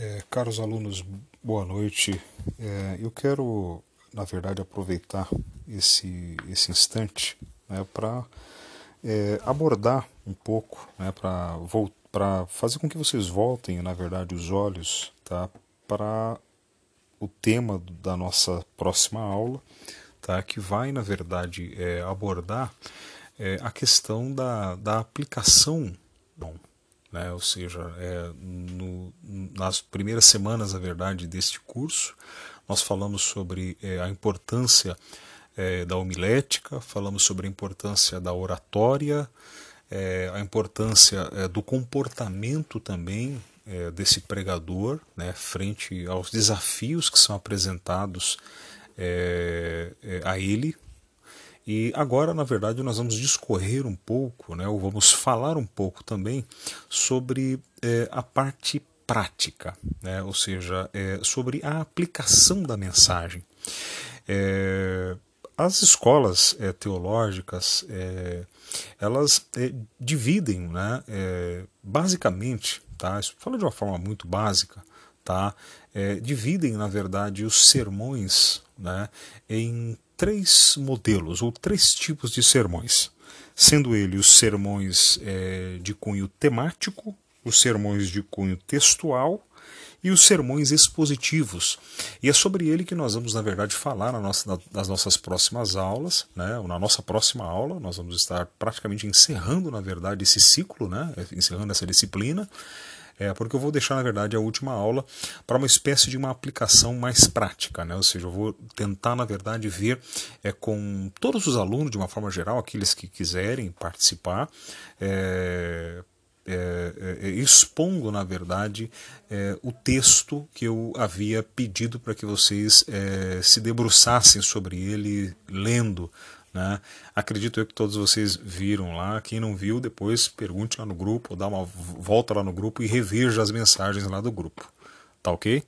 É, caros alunos, boa noite. É, eu quero, na verdade, aproveitar esse, esse instante né, para é, abordar um pouco, né, para fazer com que vocês voltem, na verdade, os olhos tá, para o tema da nossa próxima aula, tá, que vai, na verdade, é, abordar é, a questão da, da aplicação. Bom, né? ou seja, é, no, nas primeiras semanas, na verdade, deste curso, nós falamos sobre é, a importância é, da homilética, falamos sobre a importância da oratória, é, a importância do comportamento também desse pregador, né, frente aos desafios que são apresentados a ele, e agora, na verdade, nós vamos discorrer um pouco, né, ou vamos falar um pouco também sobre a parte prática, né, ou seja, é, sobre a aplicação da mensagem. É, as escolas é, teológicas, é, elas é, dividem, né, basicamente, tá, isso falo de uma forma muito básica, tá, dividem, na verdade, os sermões né, em três modelos ou três tipos de sermões, sendo eles os sermões é, de cunho temático, os sermões de cunho textual e os sermões expositivos. E é sobre ele que nós vamos, na verdade, falar na nossa, nas nossas próximas aulas. Né? Na nossa próxima aula, nós vamos estar praticamente encerrando, na verdade, esse ciclo, né? encerrando essa disciplina é, porque eu vou deixar, na verdade, a última aula para uma espécie de uma aplicação mais prática, né? ou seja, eu vou tentar, na verdade, ver é, com todos os alunos, de uma forma geral, aqueles que quiserem participar, é, é, é, expondo, na verdade, é, o texto que eu havia pedido para que vocês é, se debruçassem sobre ele, lendo né? Acredito eu que todos vocês viram lá. Quem não viu, depois pergunte lá no grupo, dá uma volta lá no grupo e reveja as mensagens lá do grupo. Tá ok?